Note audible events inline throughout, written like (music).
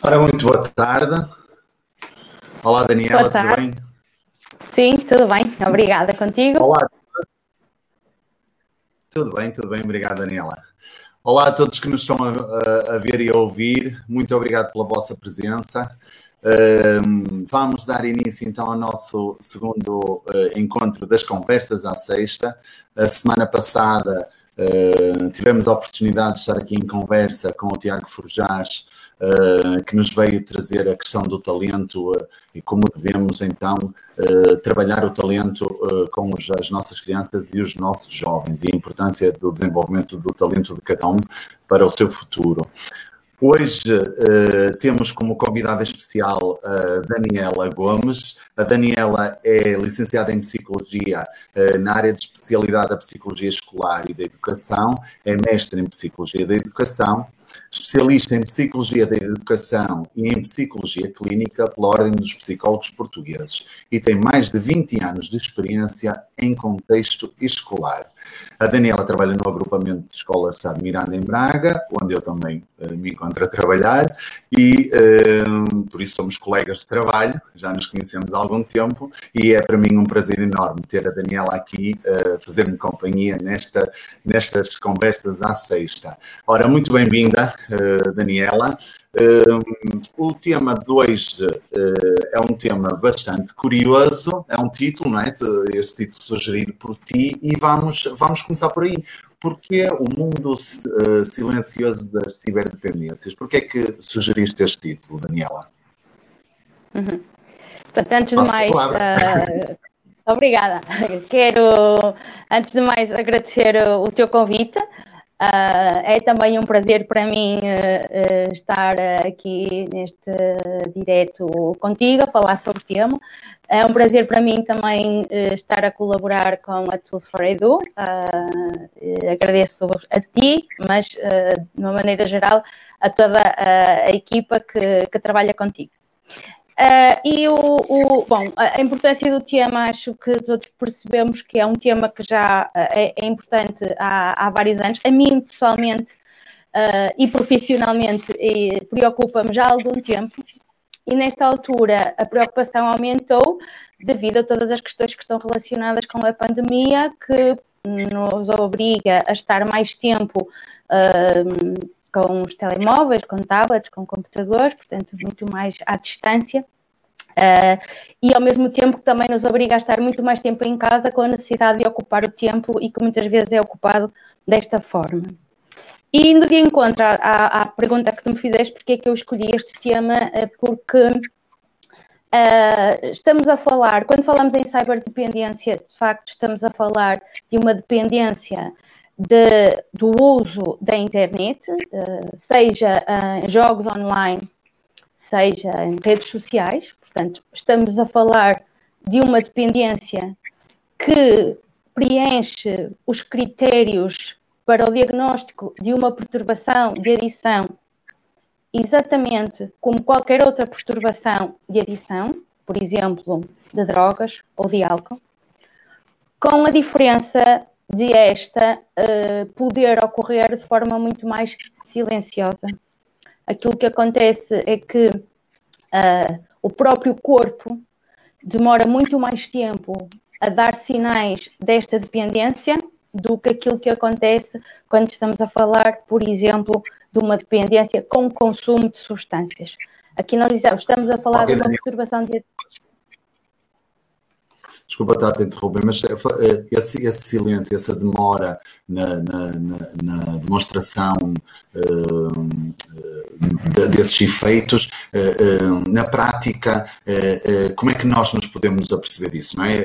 Ora, muito boa tarde. Olá, Daniela, boa tarde. tudo bem? Sim, tudo bem. Obrigada. Contigo? Olá. Tudo bem, tudo bem. Obrigado, Daniela. Olá a todos que nos estão a, a ver e a ouvir. Muito obrigado pela vossa presença. Um, vamos dar início então ao nosso segundo uh, encontro das conversas à sexta. A semana passada uh, tivemos a oportunidade de estar aqui em conversa com o Tiago Forjás uh, que nos veio trazer a questão do talento uh, e como devemos então uh, trabalhar o talento com os, as nossas crianças e os nossos jovens e a importância do desenvolvimento do talento de cada um para o seu futuro. Hoje temos como convidada especial a Daniela Gomes. A Daniela é licenciada em Psicologia na área de especialidade da Psicologia Escolar e da Educação, é mestre em Psicologia da Educação especialista em Psicologia da Educação e em Psicologia Clínica pela Ordem dos Psicólogos Portugueses e tem mais de 20 anos de experiência em contexto escolar. A Daniela trabalha no agrupamento de escolas de Estado Miranda em Braga, onde eu também me encontro a trabalhar, e uh, por isso somos colegas de trabalho, já nos conhecemos há algum tempo, e é para mim um prazer enorme ter a Daniela aqui, uh, fazer-me companhia nesta, nestas conversas à sexta. Ora, muito bem-vinda, Daniela. O tema 2 uh, é um tema bastante curioso, é um título, não é? Este título sugerido por ti, e vamos, vamos começar por aí. Porquê o mundo uh, silencioso das ciberdependências? Porquê é que sugeriste este título, Daniela? Uhum. Portanto, antes de mais, uh, (laughs) obrigada. Quero, antes de mais, agradecer o teu convite. Uh, é também um prazer para mim uh, uh, estar aqui neste direto contigo, a falar sobre o tema. É um prazer para mim também estar a colaborar com a Tools for Edu. agradeço a ti, mas de uma maneira geral a toda a, equipa que, que trabalha contigo. Uh, e o, o, bom, a importância do tema, acho que todos percebemos que é um tema que já uh, é, é, importante há, há, vários anos. A mim, pessoalmente uh, e profissionalmente, preocupa-me já há algum tempo. E nesta altura a preocupação aumentou devido a todas as questões que estão relacionadas com a pandemia, que nos obriga a estar mais tempo com os telemóveis, com tablets, com computadores, portanto, muito mais à distância. Uh, e ao mesmo tempo que também nos obriga a estar muito mais tempo em casa com a necessidade de ocupar o tempo e que muitas vezes é ocupado desta forma. E indo de encontro à, à, pergunta que tu me fizeste, porque é que eu escolhi este tema, uh, porque uh, estamos a falar, quando falamos em ciberdependência, de facto estamos a falar de uma dependência de, do uso da internet, uh, seja em jogos online, seja em redes sociais. Portanto, estamos a falar de uma dependência que preenche os critérios para o diagnóstico de uma perturbação de adição, exatamente como qualquer outra perturbação de adição, por exemplo, de drogas ou de álcool, com a diferença de esta uh, poder ocorrer de forma muito mais silenciosa. Aquilo que acontece é que uh, o próprio corpo demora muito mais tempo a dar sinais desta dependência do que aquilo que acontece quando estamos a falar, por exemplo, de uma dependência com consumo de substâncias. Aqui nós dizemos, estamos a falar de uma perturbação de desculpa estar a te interromper, mas eh, eh, esse, esse silêncio, essa demora na, na, na, demonstração uh, desses efeitos, uh, uh, na prática, como é que nós nos podemos aperceber disso, não é?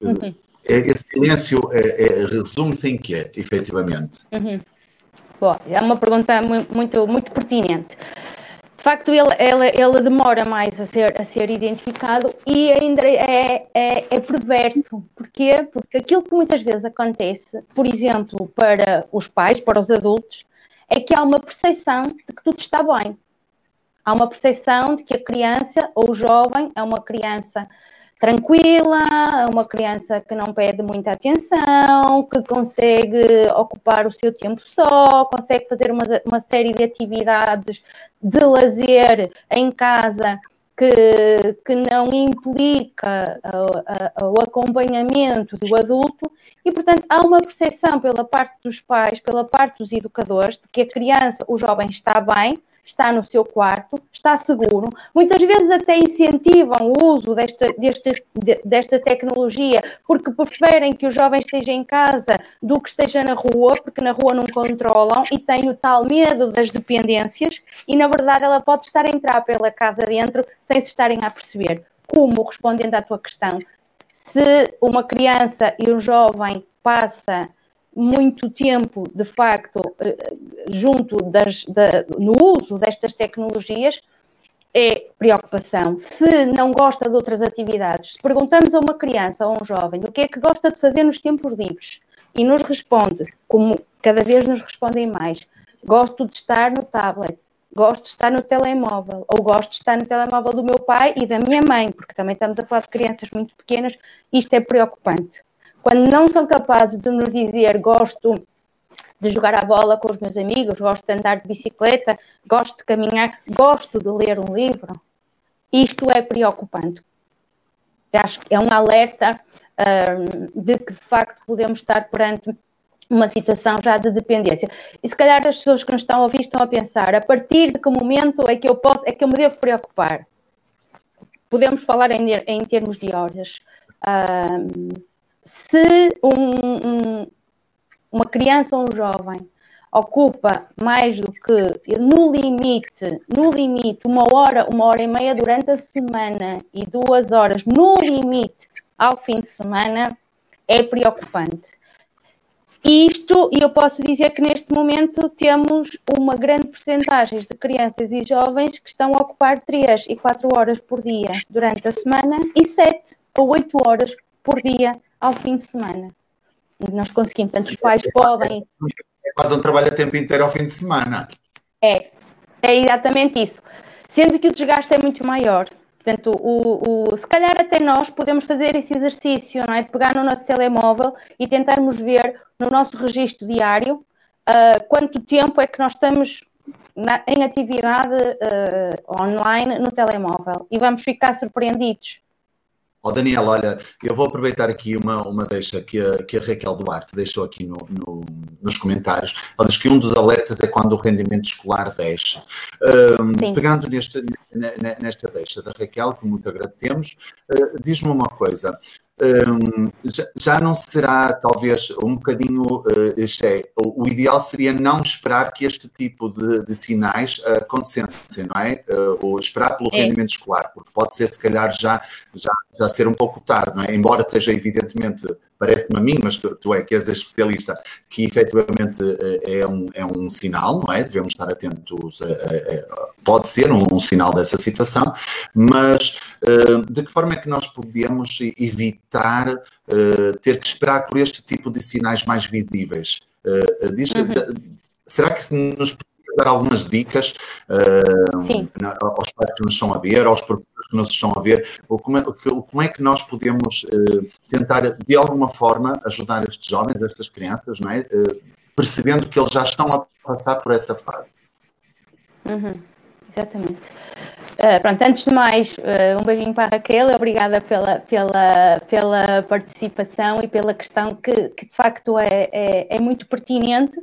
Uhum. Esse silêncio é, é, resume-se em quê, efetivamente? Uhum. Bom, é uma pergunta muito, muito pertinente facto ele, ele, ele, demora mais a ser, a ser identificado e ainda é, é, é, perverso. Porquê? Porque aquilo que muitas vezes acontece, por exemplo, para os pais, para os adultos, é que há uma percepção de que tudo está bem. Há uma percepção de que a criança ou o jovem é uma criança tranquila, uma criança que não pede muita atenção, que consegue ocupar o seu tempo só, consegue fazer uma, uma série de atividades de lazer em casa que, que não implica o acompanhamento do adulto. E, portanto, há uma percepção pela parte dos pais, pela parte dos educadores, de que a criança, o jovem está bem, está no seu quarto, está seguro. Muitas vezes até incentivam o uso desta, desta, desta tecnologia porque preferem que o jovem esteja em casa do que esteja na rua, porque na rua não controlam e têm o tal medo das dependências e, na verdade, ela pode estar a entrar pela casa dentro sem se estarem a perceber. Como, respondendo à tua questão, se uma criança e um jovem passa muito tempo, de facto, eh, junto das, da, no uso destas tecnologias, é preocupação. Se não gosta de outras atividades, se perguntamos a uma criança ou a um jovem o que é que gosta de fazer nos tempos livres e nos responde, como cada vez nos respondem mais, gosto de estar no tablet, gosto de estar no telemóvel, ou gosto de estar no telemóvel do meu pai e da minha mãe, porque também estamos a falar de crianças muito pequenas, isto é preocupante. Quando não são capazes de nos dizer gosto de jogar a bola com os meus amigos, gosto de andar de bicicleta, gosto de caminhar, gosto de ler um livro, isto é preocupante. Acho que é um alerta um, de que de facto podemos estar perante uma situação já de dependência. E se calhar as pessoas que nos estão a ouvir estão a pensar a partir de que momento é que eu posso, é que eu me devo preocupar? Podemos falar em, em termos de horas. Um, se um, um, uma criança ou um jovem ocupa mais do que, no limite, no limite, uma hora, uma hora e meia durante a semana e duas horas, no limite, ao fim de semana, é preocupante. Isto, e eu posso dizer que neste momento temos uma grande percentagem de crianças e jovens que estão a ocupar 3 e 4 horas por dia durante a semana e 7 ou 8 horas por dia ao fim de semana. Nós conseguimos, portanto, os pais podem. É quase um trabalho a tempo inteiro ao fim de semana. É, é exatamente isso. Sendo que o desgaste é muito maior. Portanto, o, o, se calhar até nós podemos fazer esse exercício, não é? De pegar no nosso telemóvel e tentarmos ver no nosso registro diário uh, quanto tempo é que nós estamos na, em atividade uh, online no telemóvel. E vamos ficar surpreendidos. Oh, Daniel, olha, eu vou aproveitar aqui uma, uma deixa que a, que a Raquel Duarte deixou aqui no, no, nos comentários. Ela diz que um dos alertas é quando o rendimento escolar deixa. Um, pegando nesta, nesta deixa da Raquel, que muito agradecemos, uh, diz-me uma coisa. Um, já, já, não será talvez um bocadinho uh, o, o, ideal seria não esperar que este tipo de, de sinais uh, acontecessem, não é? Uh, ou esperar pelo é. rendimento escolar, porque pode ser se calhar já, já, já ser um pouco tarde, não é? Embora seja evidentemente parece-me a mim, mas tu, tu é que és a especialista, que efetivamente eh, é um, é um sinal, não é? Devemos estar atentos, a, a, a, pode ser um, um, sinal dessa situação, mas uh, de que forma é que nós podemos evitar uh, ter que esperar por este tipo de sinais mais visíveis? Uh, diz, uhum. Será que nos dar algumas dicas uh, aos pais que nos estão a ver, aos professores que nos estão a ver, ou como é, como é que nós podemos uh, tentar, de alguma forma, ajudar estes jovens, estas crianças, não é? Uh, percebendo que eles já estão a passar por essa fase. Uhum, exatamente. Uh, pronto, antes de mais, uh, um beijinho para a Raquel, obrigada pela, pela, pela participação e pela questão que, que de facto é, é, é muito pertinente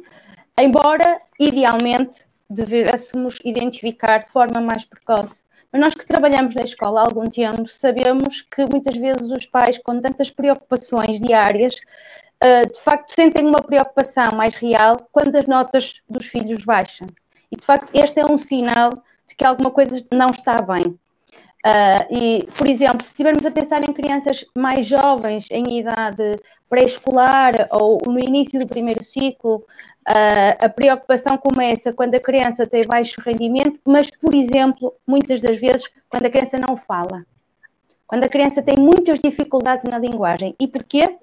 embora idealmente devêssemos identificar de forma mais precoce. Mas nós que trabalhamos na escola há algum tempo sabemos que muitas vezes os pais, com tantas preocupações diárias, eh, de facto sentem uma preocupação mais real quando as notas dos filhos baixam. E de facto este é um sinal de que alguma coisa não está bem. Uh, e, por exemplo, se estivermos a pensar em crianças mais jovens, em idade pré-escolar ou no início do primeiro ciclo, uh, a preocupação começa quando a criança tem baixo rendimento, mas, por exemplo, muitas das vezes, quando a criança não fala. Quando a criança tem muitas dificuldades na linguagem. E porquê?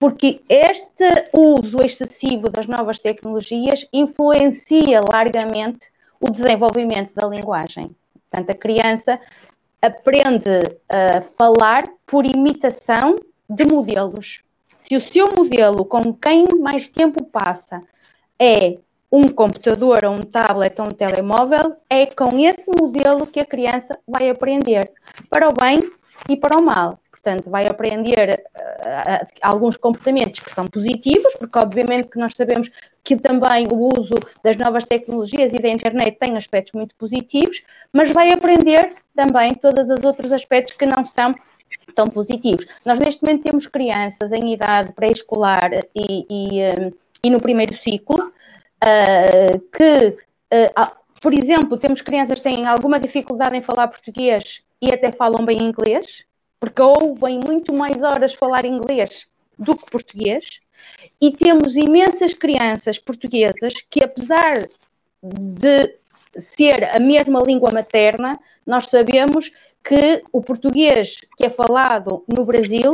Porque este uso excessivo das novas tecnologias influencia largamente o desenvolvimento da linguagem. Portanto, a criança aprende a falar por imitação de modelos. Se o seu modelo com quem mais tempo passa é um computador, ou um tablet, ou um telemóvel, é com esse modelo que a criança vai aprender, para o bem e para o mal. Portanto, vai aprender uh, alguns comportamentos que são positivos, porque obviamente que nós sabemos que também o uso das novas tecnologias e da internet tem aspectos muito positivos, mas vai aprender também todos os outros aspectos que não são tão positivos. Nós neste momento temos crianças em idade pré-escolar e, e, um, e, no primeiro ciclo uh, que, uh, por exemplo, temos crianças que têm alguma dificuldade em falar português e até falam bem inglês, porque ouvem muito mais horas falar inglês do que português, e temos imensas crianças portuguesas que, apesar de ser a mesma língua materna, nós sabemos que o português que é falado no Brasil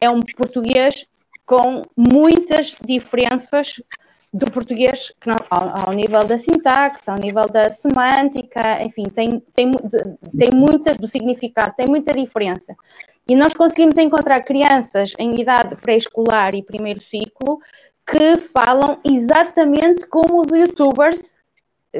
é um português com muitas diferenças do português ao, ao, nível da sintaxe, ao nível da semântica, enfim, tem, tem, tem muitas do significado, tem muita diferença. E nós conseguimos encontrar crianças em idade pré-escolar e primeiro ciclo que falam exatamente como os youtubers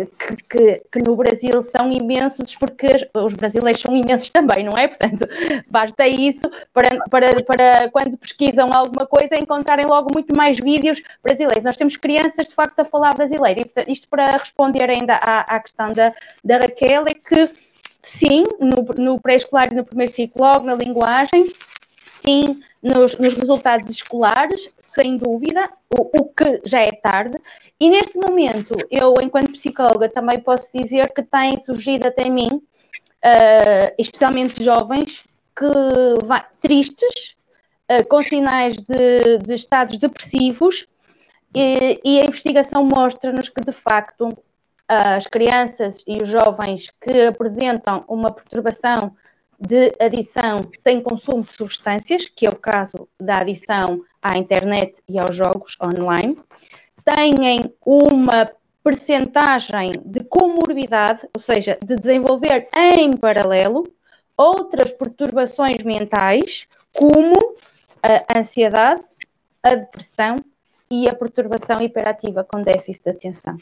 que, que, que, no Brasil são imensos, porque os brasileiros são imensos também, não é? (laughs) Portanto, basta isso para, para, para quando pesquisam alguma coisa encontrarem logo muito mais vídeos brasileiros. Nós temos crianças, de facto, a falar brasileiro. E, isto para responder ainda à, à questão da, da Raquel, é que sim, no, no pré-escolar e no primeiro ciclo, logo na linguagem, sim, nos, nos resultados escolares, sem dúvida, o, o, que já é tarde. E neste momento, eu, enquanto psicóloga, também posso dizer que têm surgido até mim, uh, especialmente jovens, que vai, tristes, uh, com sinais de, de estados depressivos, e, e a investigação mostra-nos que, de facto, as crianças e os jovens que apresentam uma perturbação de adição sem consumo de substâncias, que é o caso da adição à internet e aos jogos online, têm uma percentagem de comorbidade, ou seja, de desenvolver em paralelo outras perturbações mentais, como a ansiedade, a depressão e a perturbação hiperativa com déficit de atenção.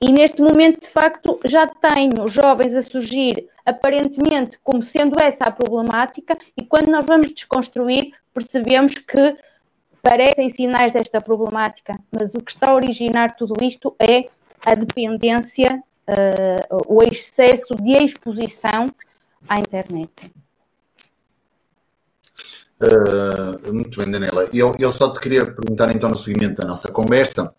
E neste momento, de facto, já tenho jovens a surgir aparentemente como sendo essa a problemática, e quando nós vamos desconstruir, percebemos que parecem sinais desta problemática, mas o que está a originar tudo isto é a dependência, uh, o excesso de exposição à internet. Uh, muito bem, Daniela. Eu, eu só te queria perguntar, então, no seguimento da nossa conversa,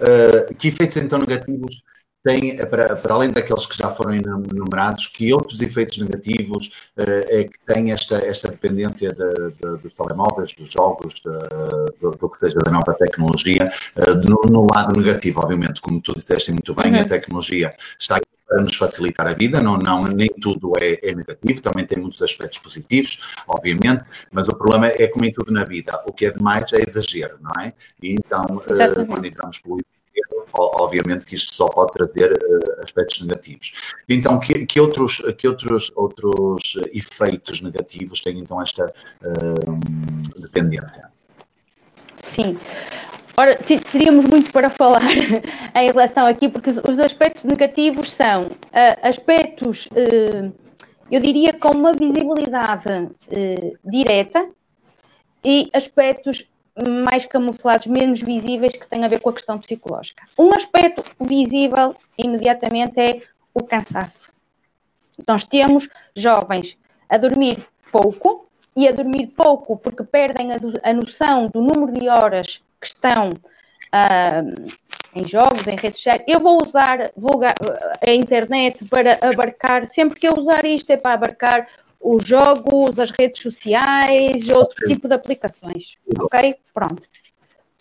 Uh, que efeitos então negativos tem, para, para, além daqueles que já foram enumerados, que outros efeitos negativos uh, é que tem esta, esta dependência de, de, dos telemóveis, dos jogos, de, do, do, que seja da nova tecnologia, uh, no, no, lado negativo, obviamente, como tu disseste muito bem, uhum. a tecnologia está para nos facilitar a vida, não, não, nem tudo é, é, negativo, também tem muitos aspectos positivos, obviamente, mas o problema é como em tudo na vida, o que é demais é exagero, não é? E então, uh, quando entramos pelo obviamente que isto só pode trazer uh, aspectos negativos. Então, que, que, outros, que outros, outros efeitos negativos têm então esta uh, dependência? Sim. Ora, teríamos muito para falar (laughs) em relação aqui, porque os aspectos negativos são uh, aspectos, uh, eu diria, com uma visibilidade uh, direta e aspectos mais camuflados, menos visíveis, que têm a ver com a questão psicológica. Um aspecto visível imediatamente é o cansaço. Nós temos jovens a dormir pouco e a dormir pouco porque perdem a, a noção do número de horas que estão uh, em jogos, em redes sociais. Eu vou usar a internet para abarcar, sempre que eu usar isto é para abarcar os jogos, as redes sociais, outro tipo de aplicações. Ok? Pronto.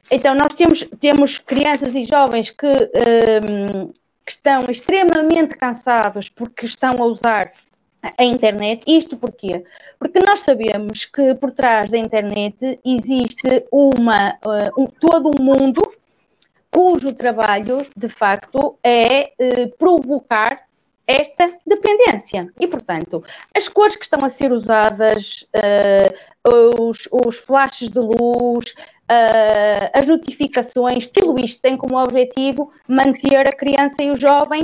Então, nós temos, temos crianças e jovens que, um, que estão extremamente cansados porque estão a usar a internet. Isto porquê? Porque nós sabemos que por trás da internet existe uma, uh, um, todo um mundo cujo trabalho, de facto, é uh, provocar esta dependência. E, portanto, as cores que estão a ser usadas, uh, os, os flashes de luz, as notificações, tudo isto tem como objetivo manter a criança e o jovem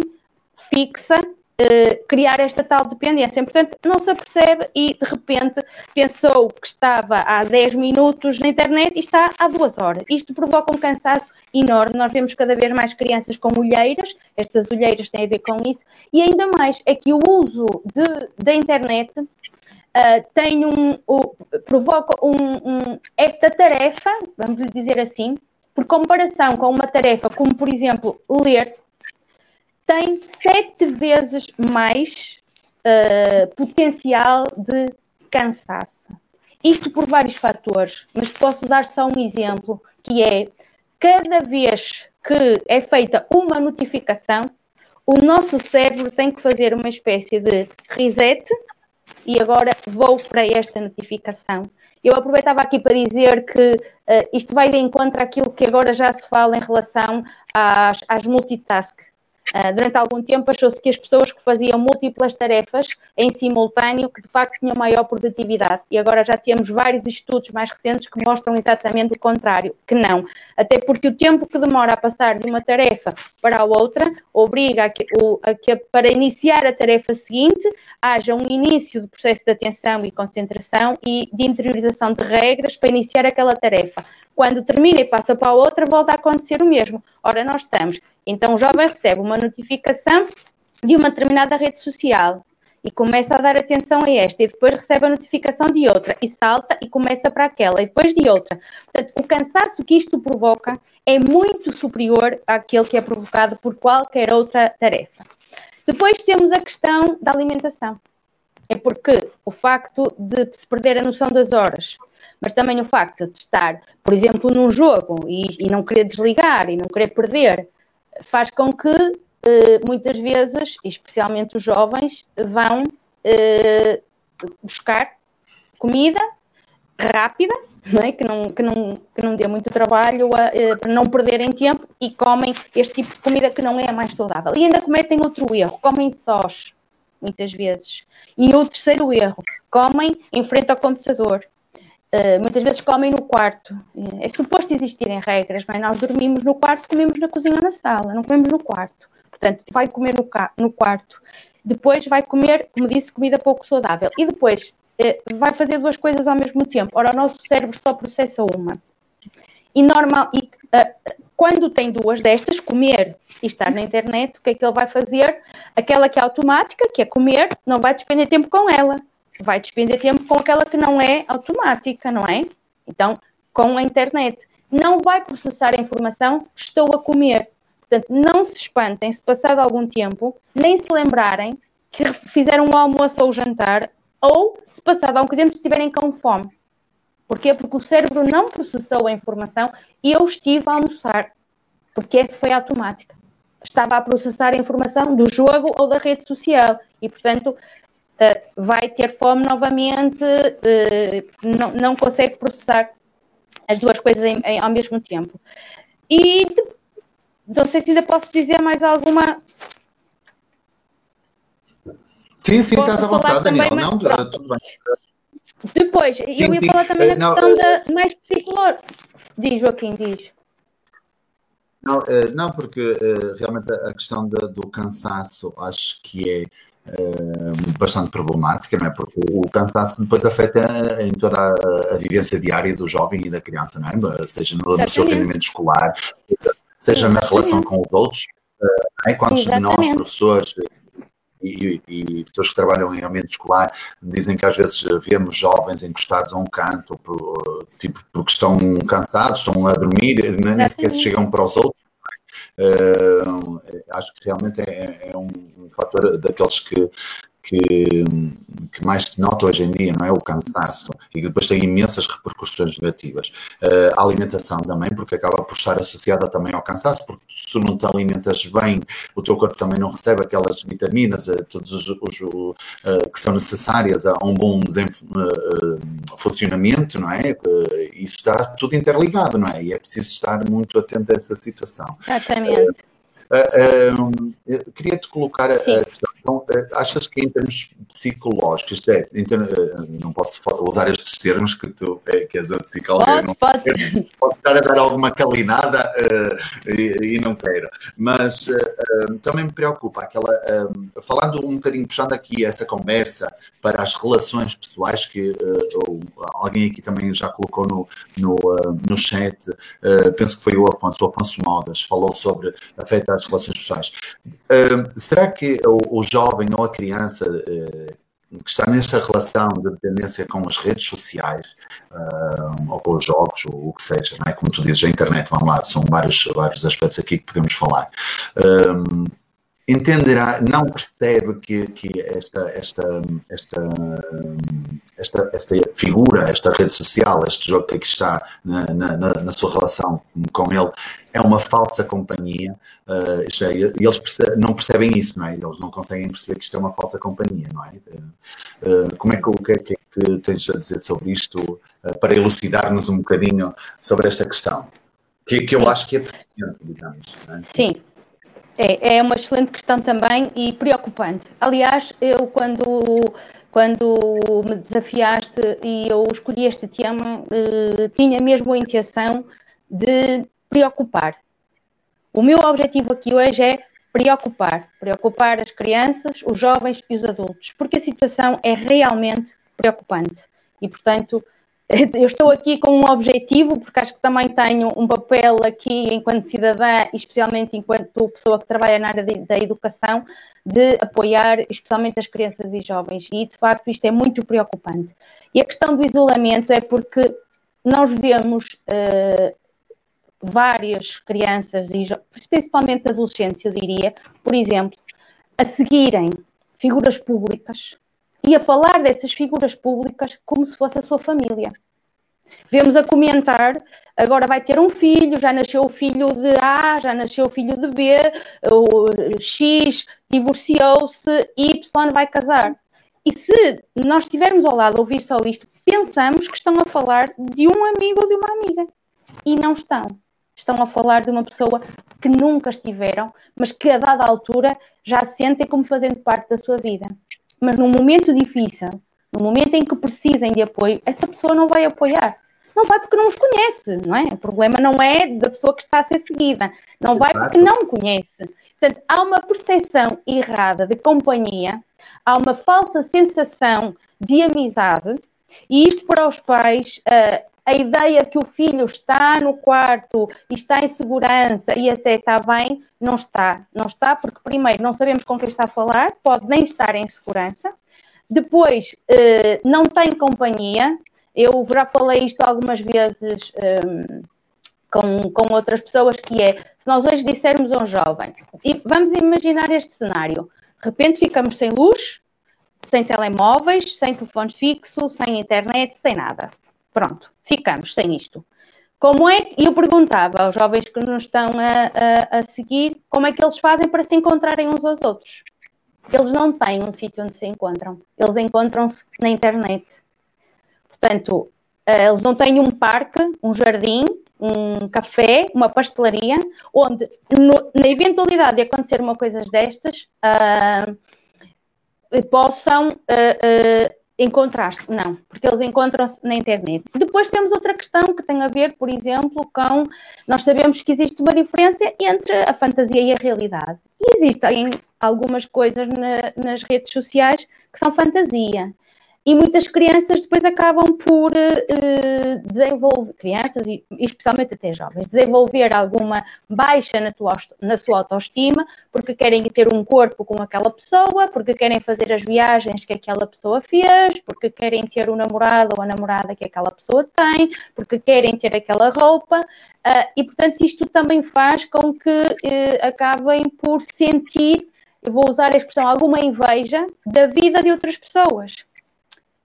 fixa Uh, criar esta tal dependência. Portanto, não se apercebe e de repente pensou que estava há 10 minutos na internet e está há 2 horas. Isto provoca um cansaço enorme. Nós vemos cada vez mais crianças com olheiras, estas olheiras têm a ver com isso, e ainda mais é que o uso de, da internet Uh, tem um, provoca um, um, esta tarefa, vamos dizer assim, por comparação com uma tarefa como, por exemplo, ler, tem sete vezes mais uh, potencial de cansaço. Isto por vários fatores, mas posso dar só um exemplo, que é cada vez que é feita uma notificação, o nosso cérebro tem que fazer uma espécie de reset e agora vou para esta notificação. Eu aproveitava aqui para dizer que uh, isto vai de encontro àquilo que agora já se fala em relação às, às multitask. Uh, durante algum tempo achou-se que as pessoas que faziam múltiplas tarefas em simultâneo que de facto tinham maior produtividade e agora já temos vários estudos mais recentes que mostram exatamente o contrário, que não. Até porque o tempo que demora a passar de uma tarefa para a outra obriga a que, o, a que para iniciar a tarefa seguinte haja um início do processo de atenção e concentração e de interiorização de regras para iniciar aquela tarefa. Quando termina e passa para a outra, volta a acontecer o mesmo. Ora, nós estamos. Então, o jovem recebe uma notificação de uma determinada rede social e começa a dar atenção a esta, e depois recebe a notificação de outra, e salta e começa para aquela, e depois de outra. Portanto, o cansaço que isto provoca é muito superior àquele que é provocado por qualquer outra tarefa. Depois temos a questão da alimentação. É porque o facto de se perder a noção das horas, mas também o facto de estar, por exemplo, num jogo e, e não querer desligar e não querer perder, faz com que eh, muitas vezes, especialmente os jovens, vão eh, buscar comida rápida, não é? que, não, que, não, que não dê muito trabalho a, eh, para não perderem tempo e comem este tipo de comida que não é mais saudável. E ainda cometem outro erro, comem sós, muitas vezes. E o terceiro erro, comem em frente ao computador. Uh, muitas vezes comem no quarto. É suposto existirem regras, mas nós dormimos no quarto, comemos na cozinha ou na sala, não comemos no quarto. Portanto, vai comer no, no quarto. Depois vai comer, como disse, comida pouco saudável. E depois uh, vai fazer duas coisas ao mesmo tempo. Ora, o nosso cérebro só processa uma. E normal, e, quando tem duas destas, comer e estar na internet, o que é que ele vai fazer? Aquela que é automática, que é comer, não vai despender tempo com ela vai despender tempo com aquela que não é automática, não é? Então, com a internet. Não vai processar a informação, estou a comer. Portanto, não se espantem se passado algum tempo, nem se lembrarem que fizeram um almoço ou jantar, ou se passado algum tempo estiverem com fome. Porquê? Porque o cérebro não processou a informação e eu estive a almoçar, porque essa foi automática. Estava a processar a informação do jogo ou da rede social e, portanto, uh, vai ter fome novamente, uh, não, consegue processar as duas coisas ao mesmo tempo. E não sei se ainda posso dizer mais alguma. Sim, sim, posso estás à vontade, Daniel. Não, tudo bem. Depois, sim, eu ia sim. falar também da questão da mais psicológica. Diz, Joaquim, diz. Não, não porque realmente a questão do cansaço acho que é eh, bastante problemática, não é? Porque o cansaço depois afeta em toda a, a vivência diária do jovem e da criança, não é? Seja no, no seu rendimento escolar, seja na relação com os outros. Eh, é? Quantos de nós, professores, e, e, pessoas que trabalham em ambiente escolar dizem que às vezes vemos jovens encostados a um canto, por, tipo, porque estão cansados, estão a dormir, nem sequer se chegam para os outros Uh, acho que realmente é, é um, um, fator daqueles que, que, que, mais se nota hoje em dia, não é? O cansaço, e que depois tem imensas repercussões negativas. Uh, a alimentação também, porque acaba por estar associada também ao cansaço, porque se não te alimentas bem, o teu corpo também não recebe aquelas vitaminas, uh, todos os, os uh, que são necessárias a um bom funcionamento, não é? isso está tudo interligado, não é? E é preciso estar muito atento a essa situação. Exatamente. Uh, uh, queria-te colocar a, a, questão Então, eh, achas que em termos psicológicos, é, eh, não posso usar estes termos que tu é, que és a psicóloga, não pode. pode estar a dar alguma calinada uh, e, e, não quero, mas uh, uh, também me preocupa aquela, falando um bocadinho, puxando aqui essa conversa para as relações pessoais, que alguém aqui também já colocou no, no, no chat, penso que foi o Afonso, o Afonso Modas, falou sobre afetar as relações pessoais. será que o, o jovem ou a criança uh, que está nesta relação de dependência com as redes sociais uh, ou com os jogos, ou o que seja, não é? como tu dizes, a internet, vamos lá, são vários, vários aspectos aqui que podemos falar. Um, entenderá, não percebe que, que esta, esta, esta, esta, esta figura, esta rede social, este jogo que aqui está na, na, na sua relação com ele, é uma falsa companhia. Uh, é, eles percebem, não percebem isso, não é? Eles não conseguem perceber que isto é uma falsa companhia, não é? Uh, como é que, o que, é que, é que tens a dizer sobre isto uh, para elucidar-nos um bocadinho sobre esta questão? Que, que eu acho que é pertinente, digamos. É? Sim, é, é uma excelente questão também e preocupante. Aliás, eu quando, quando me desafiaste e eu escolhi este tema, eh, tinha mesmo a intenção de preocupar. O meu objetivo aqui hoje é preocupar, preocupar as crianças, os jovens e os adultos, porque a situação é realmente preocupante. E, portanto, eu estou aqui com um objetivo, porque acho que também tenho um papel aqui enquanto cidadã, especialmente enquanto pessoa que trabalha na área de, da educação, de apoiar especialmente as crianças e jovens. E de facto isto é muito preocupante. E a questão do isolamento é porque nós vemos uh, várias crianças, e principalmente adolescentes, eu diria, por exemplo, a seguirem figuras públicas e a falar dessas figuras públicas como se fosse a sua família. Vemos a comentar, agora vai ter um filho, já nasceu o filho de A, já nasceu o filho de B, o X divorciou-se, Y vai casar. E se nós estivermos ao lado a ouvir só isto, pensamos que estão a falar de um amigo ou de uma amiga. E não estão. Estão a falar de uma pessoa que nunca estiveram, mas que a dada altura já sentem como fazendo parte da sua vida mas num momento difícil, no momento em que precisem de apoio, essa pessoa não vai apoiar. Não vai porque não os conhece, não é? O problema não é da pessoa que está a ser seguida, não vai porque não conhece. Portanto, há uma percepção errada de companhia, há uma falsa sensação de amizade, e isto para os pais uh, a ideia que o filho está no quarto e está em segurança e até está bem, não está. Não está porque, primeiro, não sabemos com quem está a falar, pode nem estar em segurança. Depois, eh, não tem companhia. Eu já falei isto algumas vezes um, com, com outras pessoas, que é, se nós hoje dissermos a um jovem, e vamos imaginar este cenário, de repente ficamos sem luz, sem telemóveis, sem telefone fixo, sem internet, sem nada. Pronto, ficamos sem isto. Como é que, eu perguntava aos jovens que nos estão a, a, a, seguir, como é que eles fazem para se encontrarem uns aos outros? Eles não têm um sítio onde se encontram, eles encontram-se na internet. Portanto, eh, eles não têm um parque, um jardim, um café, uma pastelaria, onde, no, na eventualidade de acontecer uma coisa destas, uh, possam uh, encontrar-se, não, porque eles encontram-se na internet. Depois temos outra questão que tem a ver, por exemplo, com nós sabemos que existe uma diferença entre a fantasia e a realidade. E existem algumas coisas na, nas redes sociais que são fantasia e muitas crianças depois acabam por uh, desenvolver, crianças e especialmente até jovens, desenvolver alguma baixa na, tua, na sua autoestima, porque querem ter um corpo com aquela pessoa, porque querem fazer as viagens que aquela pessoa fez, porque querem ter o namorado ou a namorada que aquela pessoa tem, porque querem ter aquela roupa, uh, e portanto isto também faz com que uh, acabem por sentir, eu vou usar a expressão, alguma inveja da vida de outras pessoas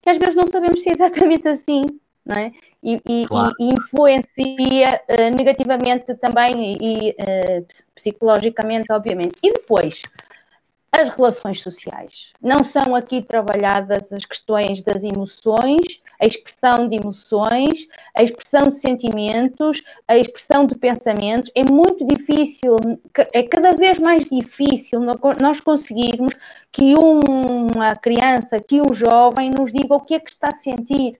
que às vezes não sabemos se é exatamente assim, não é? E, e, claro. e influencia uh, negativamente também e uh, psicologicamente, obviamente. E depois, as relações sociais. Não são aqui trabalhadas as questões das emoções, a expressão de emoções, a expressão de sentimentos, a expressão de pensamentos. É muito difícil, é cada vez mais difícil nós conseguirmos que uma criança, que um jovem nos diga o que é que está a sentir.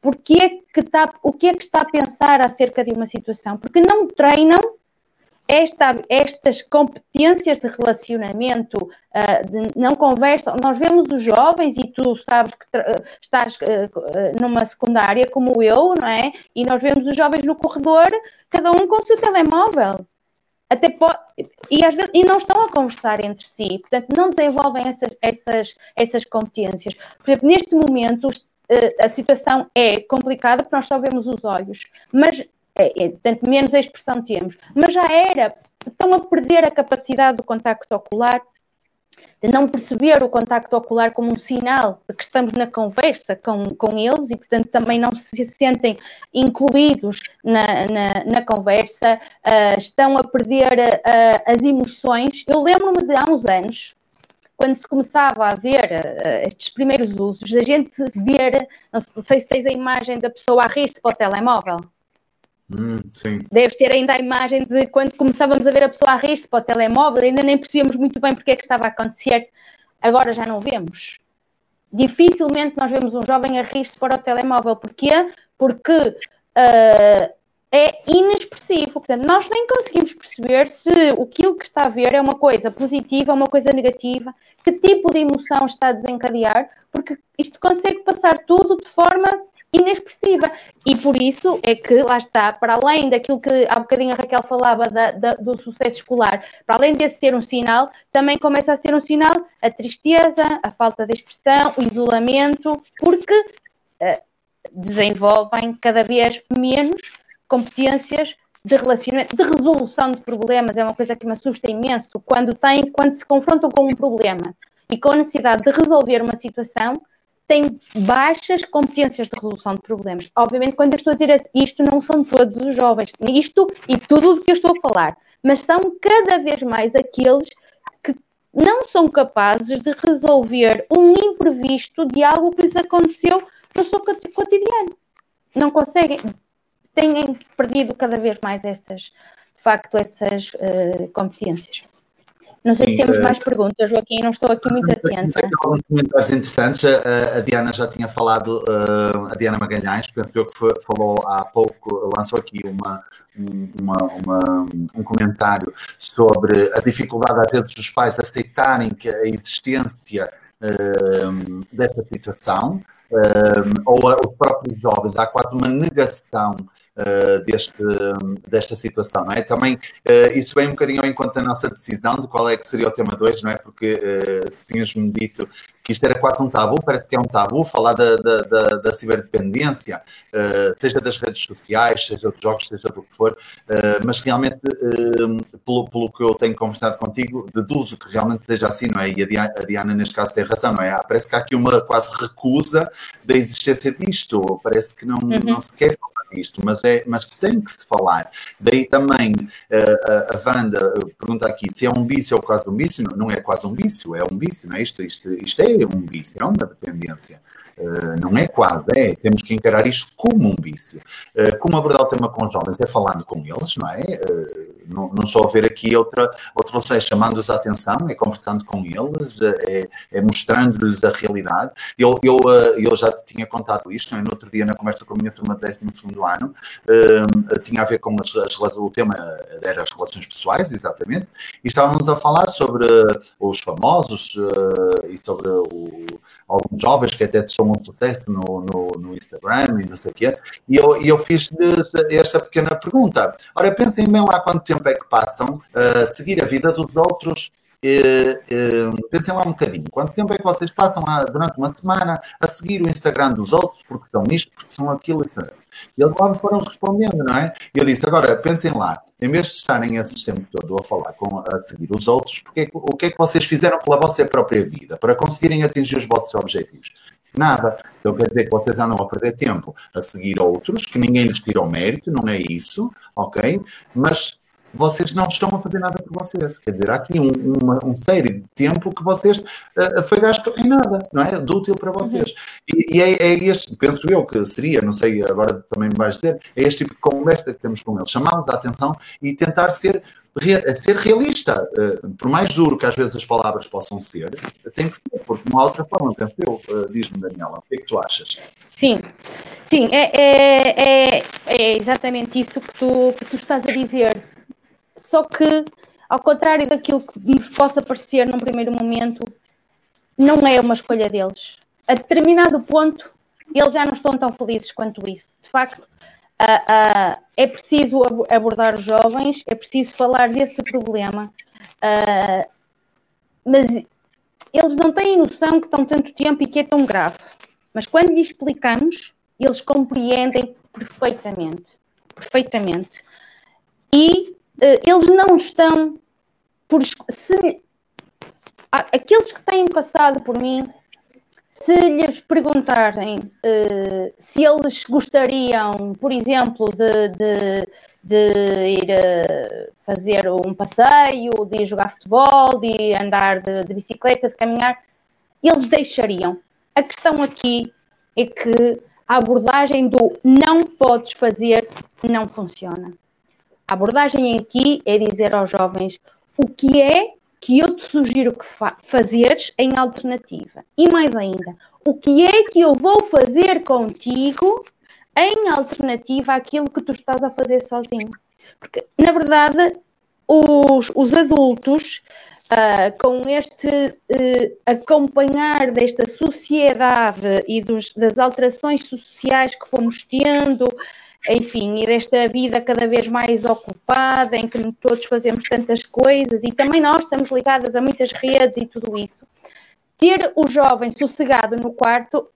Porque é que está, o que é que está a pensar acerca de uma situação? Porque não treinam esta, estas competências de relacionamento uh, de, não conversam. Nós vemos os jovens, e tu sabes que estás uh, numa secundária como eu, não é? E nós vemos os jovens no corredor, cada um com o seu telemóvel. Até e, às vezes, e não estão a conversar entre si, portanto, não desenvolvem essas, essas, essas competências. Por exemplo, neste momento, a situação é complicada porque nós só vemos os olhos, mas é, é, portanto, menos a expressão temos. Mas já era, estão a perder a capacidade do contacto ocular, de não perceber o contacto ocular como um sinal de que estamos na conversa com, com eles e, portanto, também não se sentem incluídos na, na, na conversa, uh, estão a perder uh, as emoções. Eu lembro-me de há uns anos, quando se começava a ver uh, estes primeiros usos, a gente ver, não sei se tens a imagem da pessoa a rir-se para o telemóvel. Hum, Deves ter ainda a imagem de quando começávamos a ver a pessoa a rir-se para o telemóvel, ainda nem percebíamos muito bem porque é que estava a acontecer. Agora já não vemos. Dificilmente nós vemos um jovem a rir-se para o telemóvel. Porquê? Porque uh, é inexpressivo. Portanto, nós nem conseguimos perceber se aquilo que está a ver é uma coisa positiva uma coisa negativa, que tipo de emoção está a desencadear, porque isto consegue passar tudo de forma inexpressiva. E por isso é que, lá está, para além daquilo que há bocadinho a Raquel falava da, da, do sucesso escolar, para além de ser um sinal, também começa a ser um sinal a tristeza, a falta de expressão, o isolamento, porque uh, desenvolvem cada vez menos competências de relacionamento, de resolução de problemas, é uma coisa que me assusta imenso quando, tem, quando se confrontam com um problema e com a necessidade de resolver uma situação, têm baixas competências de resolução de problemas. Obviamente, quando eu estou a dizer isto, não são todos os jovens, isto e tudo o que eu estou a falar, mas são cada vez mais aqueles que não são capazes de resolver um imprevisto de algo que lhes aconteceu no seu cotidiano. Não conseguem, têm perdido cada vez mais essas, de facto, essas uh, competências. Não sei Sim, se temos uh, mais perguntas, Joaquim, não estou aqui muito atenta. Alguns comentários interessantes. A, a, Diana já tinha falado, uh, a Diana Magalhães, portanto, que falou há pouco, lançou aqui uma, uma, uma, um comentário sobre a dificuldade, às vezes, dos pais aceitarem que a existência uh, desta situação, ou a, os próprios jovens, há quase uma negação uh, deste, desta situação, não é? Também uh, isso vem um bocadinho ao encontro da nossa decisão de qual é que seria o tema 2, não é? Porque uh, tinhas-me dito isto era quase um tabu, parece que é um tabu falar da, da, da, da ciberdependência, uh, seja das redes sociais, seja dos jogos, seja do que for, uh, mas realmente, uh, pelo, pelo que eu tenho conversado contigo, deduzo que realmente seja assim, não é? E a Diana, a Diana, neste caso tem razão, não é? Parece que há aqui uma quase recusa da existência disto, parece que não, uhum. não se quer falar disto, mas, é, mas tem que se falar. Daí também a, a Wanda pergunta aqui se é um vício ou quase um vício, não, não é quase um vício, é um vício, não é? Isto, isto, isto é é um vício, é uma dependência. Uh, não é quase, é. Temos que encarar isto como um vício. Uh, como abordar o tema com os jovens? É falando com eles, não é? Uh, não, estou a ver aqui outra, outra não sei, chamando-os a atenção, é conversando com eles, é, é mostrando-lhes a realidade. Eu, eu, eu já te tinha contado isto, é? no outro dia, na conversa com a minha turma de 12 ano, tinha a ver com as, as, o tema era as relações pessoais, exatamente, e estávamos a falar sobre os famosos e sobre o, alguns jovens que até são um sucesso no, no, no, Instagram e não sei o quê, e eu, eu fiz esta pequena pergunta. Ora, pensem bem lá quanto tempo é que passam a seguir a vida dos outros pensem lá um bocadinho, quanto tempo é que vocês passam lá durante uma semana a seguir o Instagram dos outros, porque são isto, porque são aquilo, isso. E eles lá me foram respondendo, não é? Eu disse, agora, pensem lá, em vez de estarem esse tempo todo a falar, com, a seguir os outros, porque, o que é que vocês fizeram pela vossa própria vida, para conseguirem atingir os vossos objetivos? Nada. Então quer dizer que vocês andam a perder tempo a seguir outros, que ninguém lhes tira o mérito, não é isso, ok? Mas vocês não estão a fazer nada por vocês. Quer dizer, há aqui um, uma, um série de tempo que vocês uh, foi gasto em nada, não é? De útil para vocês. E, e é, é, este, penso eu que seria, não sei, agora também me vais dizer, é este tipo de conversa que temos com eles, chamá-los a atenção e tentar ser ser realista. Uh, por mais duro que às vezes as palavras possam ser, tem que ser, porque não há outra forma, penso eu. Diz-me, Daniela, o que é que tu achas? Sim, sim, é, é, é, é exatamente isso que tu, que tu estás a dizer. Só que, ao contrário daquilo que nos possa parecer num primeiro momento, não é uma escolha deles. A determinado ponto, eles já não estão tão felizes quanto isso. De facto, uh, uh, é preciso abordar os jovens, é preciso falar desse problema, uh, mas eles não têm noção que estão tanto tempo e que é tão grave. Mas quando lhes explicamos, eles compreendem perfeitamente. Perfeitamente. E eles não estão por. Se, aqueles que têm passado por mim se lhes perguntarem uh, se eles gostariam, por exemplo, de, de, de ir uh, fazer um passeio, de jogar futebol, de andar de, de, bicicleta, de caminhar, eles deixariam. A questão aqui é que a abordagem do não podes fazer não funciona. A abordagem aqui é dizer aos jovens o que é que eu te sugiro que fa fazeres em alternativa. E mais ainda, o que é que eu vou fazer contigo em alternativa àquilo que tu estás a fazer sozinho? Porque, na verdade, os, os adultos, uh, com este uh, acompanhar desta sociedade e dos, das alterações sociais que fomos tendo, enfim, e desta vida cada vez mais ocupada, em que todos fazemos tantas coisas e também nós estamos ligadas a muitas redes e tudo isso. Ter o jovem sossegado no quarto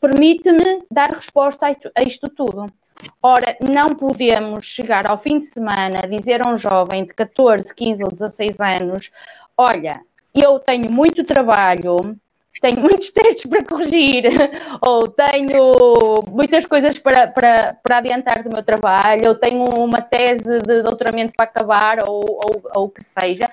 permite-me dar resposta a isto tudo. Ora, não podemos chegar ao fim de semana dizer a um jovem de 14, 15 ou 16 anos: Olha, eu tenho muito trabalho, tenho (laughs) muitos textos para corrigir, (laughs) ou tenho muitas coisas para, para, para adiantar do meu trabalho, ou tenho uma tese de doutoramento para acabar, ou, ou, ou o que seja.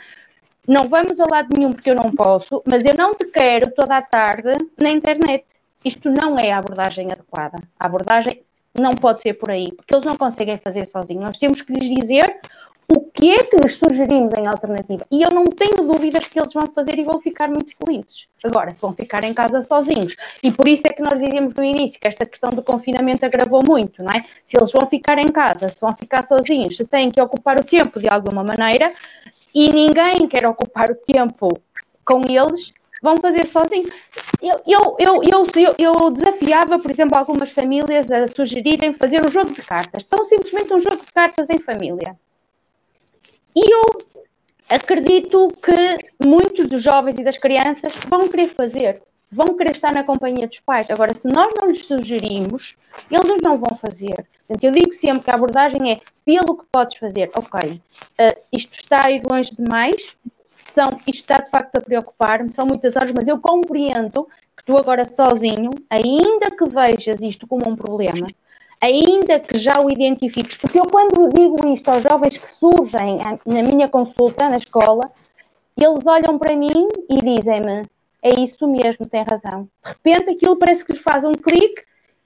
Não vamos a lado nenhum porque eu não posso, mas eu não te quero toda a tarde na internet. Isto não é a abordagem adequada. A abordagem não pode ser por aí, porque eles não conseguem fazer sozinhos. Nós temos que lhes dizer o que é que lhes sugerimos em alternativa. E eu não tenho dúvidas que eles vão fazer e vão ficar muito felizes. Agora, se vão ficar em casa sozinhos, e por isso é que nós dizíamos no início que esta questão do confinamento agravou muito, não é? Se eles vão ficar em casa, se vão ficar sozinhos, se têm que ocupar o tempo de alguma maneira, e ninguém quer ocupar o tempo com eles, vão fazer sozinhos. Eu, eu, eu, eu, eu, desafiava, por exemplo, algumas famílias a sugerirem fazer um jogo de cartas. Tão simplesmente um jogo de cartas em família. E eu acredito que muitos dos jovens e das crianças vão querer fazer, vão querer estar na companhia dos pais. Agora, se nós não lhes sugerimos, eles não vão fazer. Portanto, eu digo sempre que a abordagem é pelo que podes fazer. Ok, uh, isto está a ir longe demais, são, isto está de facto a preocupar-me, são muitas horas, mas eu compreendo que tu agora sozinho, ainda que vejas isto como um problema, ainda que já o identifiques, porque eu quando digo isto aos jovens que surgem na minha consulta na escola, eles olham para mim e dizem-me, é isso mesmo, tem razão. De repente aquilo parece que lhes faz um clique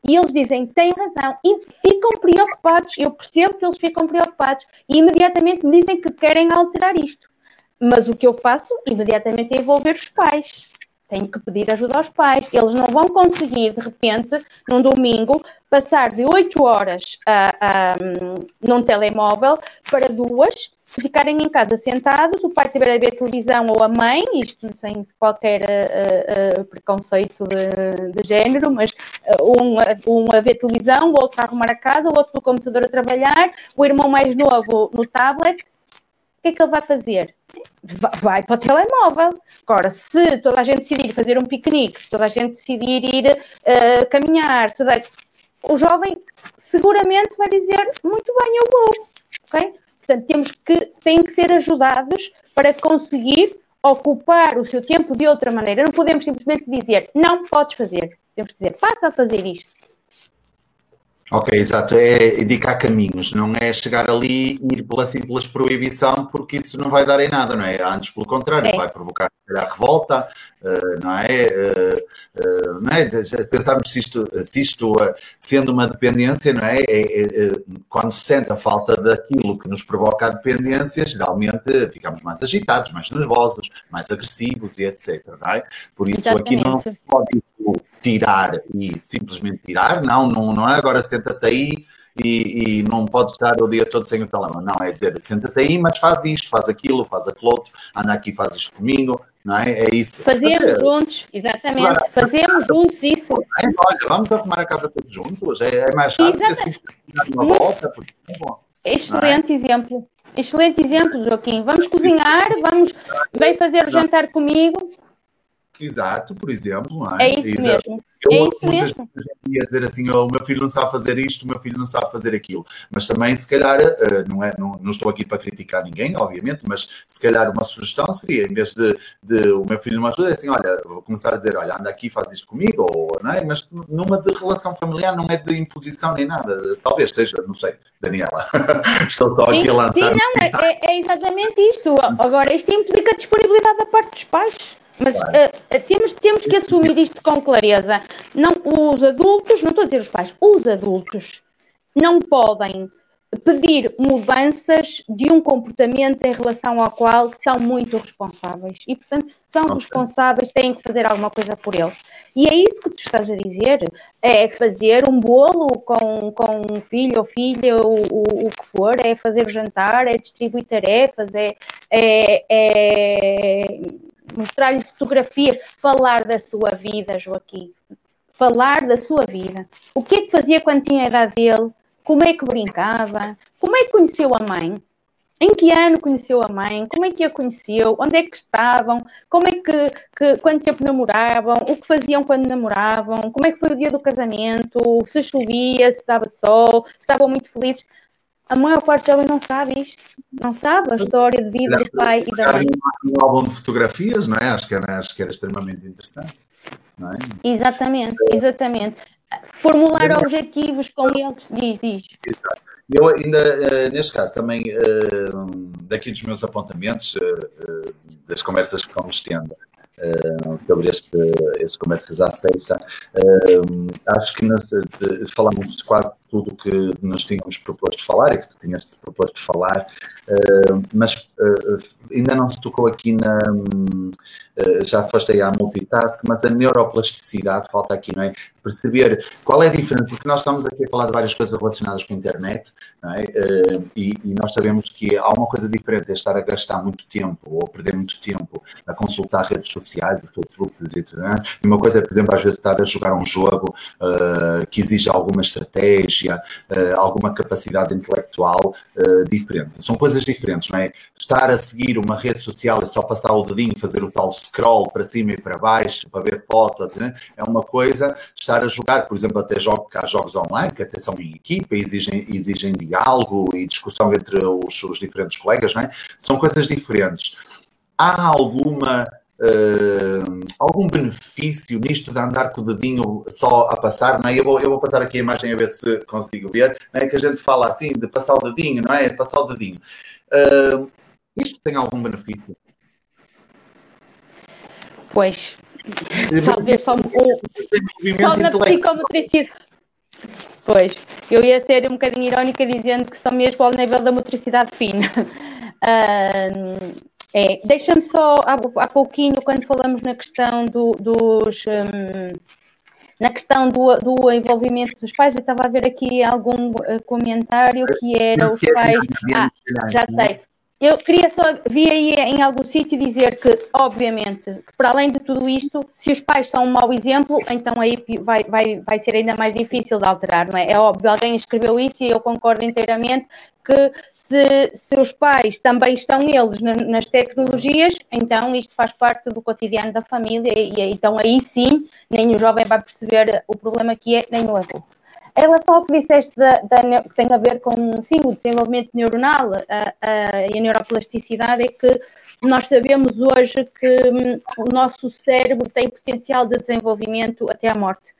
e eles dizem, tem razão, e ficam preocupados. Eu percebo que eles ficam preocupados e imediatamente me dizem que querem alterar isto. Mas o que eu faço imediatamente é envolver os pais tenho que pedir ajuda aos pais. Eles não vão conseguir, de repente, num domingo, passar de 8 horas a, num telemóvel para duas, se ficarem em casa sentados, o pai tiver a ver televisão ou a mãe, isto sem qualquer uh, uh, preconceito de, de, género, mas uh, um, um a ver televisão, o outro a arrumar a casa, o outro no computador a trabalhar, o irmão mais novo no tablet, o que é que ele vai fazer? Vai para o telemóvel. Agora, se toda a gente decidir fazer um piquenique, se toda a gente decidir ir uh, caminhar, toda... o jovem seguramente vai dizer muito bem, eu vou. Okay? Portanto, temos que, têm que ser ajudados para conseguir ocupar o seu tempo de outra maneira. Não podemos simplesmente dizer, não podes fazer. Temos que dizer, passa a fazer isto. Ok, exato. É indicar caminhos, não é chegar ali e ir pela simples proibição, porque isso não vai dar em nada, não é? Antes, pelo contrário, é. vai provocar a revolta, uh, não é? Uh, uh, não é? Pensarmos se isto, se isto sendo uma dependência, não é? É, é? Quando se sente a falta daquilo que nos provoca a dependência, geralmente ficamos mais agitados, mais nervosos, mais agressivos e etc. Não é? Por isso Exatamente. aqui não pode tirar e simplesmente tirar, não, não, não é agora senta-te aí e, e, não podes estar o dia todo sem o telemóvel. Não, é dizer, senta-te aí, mas faz isto, faz aquilo, faz aquilo outro, anda aqui, faz isto comigo, não é? É isso. Fazemos é, juntos, exatamente, fazemos juntos isso. É, olha, vamos arrumar a casa todos juntos, é, é mais chato assim, uma volta, porque é bom. Excelente exemplo. Excelente exemplo, Joaquim. Vamos cozinhar, vamos, vem fazer o jantar comigo, Exato, por exemplo. Não é? é isso Exato. mesmo. Eu é isso mesmo. ia dizer assim, oh, o meu filho não sabe fazer isto, o meu filho não sabe fazer aquilo. Mas também, se calhar, uh, não, é, não, não, estou aqui para criticar ninguém, obviamente, mas se calhar uma sugestão seria, em vez de, de o meu filho não ajuda, é assim, olha, vou começar a dizer, olha, anda aqui, faz isto comigo, ou, não é? Mas numa de relação familiar não é de imposição nem nada. Talvez seja, não sei, Daniela. (laughs) estou só sim, aqui a lançar. Sim, não, é, é exatamente isto. Agora, isto implica disponibilidade da parte dos pais. Mas claro. uh, temos, temos que assumir isto com clareza. Não, os adultos, não estou a dizer os pais, os adultos não podem pedir mudanças de um comportamento em relação ao qual são muito responsáveis. E, portanto, se são okay. responsáveis, têm que fazer alguma coisa por eles. E é isso que tu estás a dizer: é fazer um bolo com, com um filho ou filha, o, o, o que for, é fazer o jantar, é distribuir tarefas, é, é, é mostrar-lhe fotografias, falar da sua vida, Joaquim. Falar da sua vida. O que é que fazia quando tinha a idade dele? Como é que brincava? Como é que conheceu a mãe? Em que ano conheceu a mãe? Como é que a conheceu? Onde é que estavam? Como é que, que quanto tempo namoravam? O que faziam quando namoravam? Como é que foi o dia do casamento? Se chovia, se dava sol, se estavam muito felizes? A maior parte delas não sabe isto, não sabe a história de vida do pai e da mãe. Um álbum de fotografias, não é? Acho que era, acho que era extremamente interessante. É? Exatamente, exatamente. Formular é. objetivos com eles, diz, diz. Exato. Eu ainda, eh, neste caso, também eh, daqui dos meus apontamentos, eh, das conversas que vamos tendo, uh, sobre este, este Conversas à Sexta. Uh, acho que nós, de, falamos de quase tudo que nos tínhamos proposto falar e que tu tinhas proposto falar, uh, mas ainda não se tocou aqui na. já foste aí à multitask, mas a neuroplasticidade falta aqui, não é? Perceber qual é a diferença, porque nós estamos aqui a falar de várias coisas relacionadas com a internet, não é? E, e nós sabemos que há uma coisa diferente é estar a gastar muito tempo ou perder muito tempo a consultar redes sociais do Facebook, e uma coisa é, por exemplo, às vezes estar a jogar um jogo uh, que exige alguma estratégia, uh, alguma capacidade intelectual uh, diferente. São coisas diferentes, não é? Estar a seguir uma rede social e só passar o dedinho, fazer o tal scroll para cima e para baixo, para ver fotos, né? é uma coisa. Estar a jogar, por exemplo, até jogo, há jogos online que até são em equipa, exigem, exigem diálogo e discussão entre os, os diferentes colegas, não é? São coisas diferentes. Há alguma Uh, algum benefício nisto de andar com o dedinho só a passar, não é? Eu vou, eu vou passar aqui a imagem a ver se consigo ver, não é? Que a gente fala assim, de passar o dedinho, não é? Passar o dedinho. Uh, isto tem algum benefício? Pois, talvez só, o, só na psicomotricidade. Pois, eu ia ser um bocadinho irónica dizendo que só mesmo ao nível da motricidade fina. Uh, É, Deixa-me só, há, há pouquinho, quando falamos na questão do, dos. Um, na questão do, do, envolvimento dos pais, eu estava a ver aqui algum uh, comentário que era os pais. Ah, já sei. Eu queria só, vi aí em algum sítio dizer que, obviamente, que para além de tudo isto, se os pais são um mau exemplo, então aí vai, vai, vai ser ainda mais difícil de alterar, não é? É óbvio, alguém escreveu isso e eu concordo inteiramente que se, se os pais também estão eles nas tecnologias, então isto faz parte do cotidiano da família e, e então aí sim, nem o jovem vai perceber o problema que é, nem o adulto. Em relação ao que disseste da, da, que tem a ver com sim, o desenvolvimento neuronal a, a, e a neuroplasticidade, é que nós sabemos hoje que hum, o nosso cérebro tem potencial de desenvolvimento até à morte.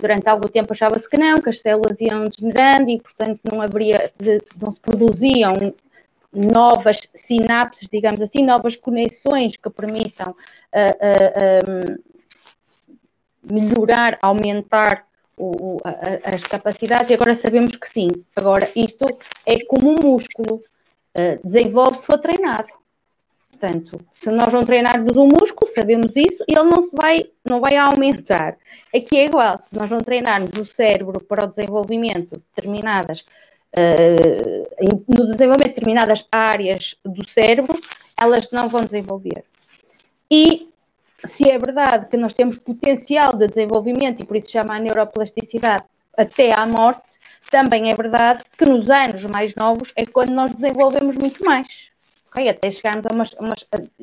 Durante algum tempo achava-se que não, que as células iam degenerando e, portanto, não haveria, não se produziam novas sinapses, digamos assim, novas conexões que permitam uh, uh, um, melhorar, aumentar o, a, as capacidades, e agora sabemos que sim. Agora, isto é como um músculo, uh, desenvolve-se se for treinado. Portanto, se nós não treinarmos o músculo, sabemos isso, ele não se vai, não vai aumentar. Aqui é igual, se nós não treinarmos o cérebro para o desenvolvimento de determinadas uh, no desenvolvimento de determinadas áreas do cérebro, elas não vão desenvolver. E se é verdade que nós temos potencial de desenvolvimento, e por isso chama a neuroplasticidade até à morte, também é verdade que nos anos mais novos é quando nós desenvolvemos muito mais. Okay? Até chegarmos a uma,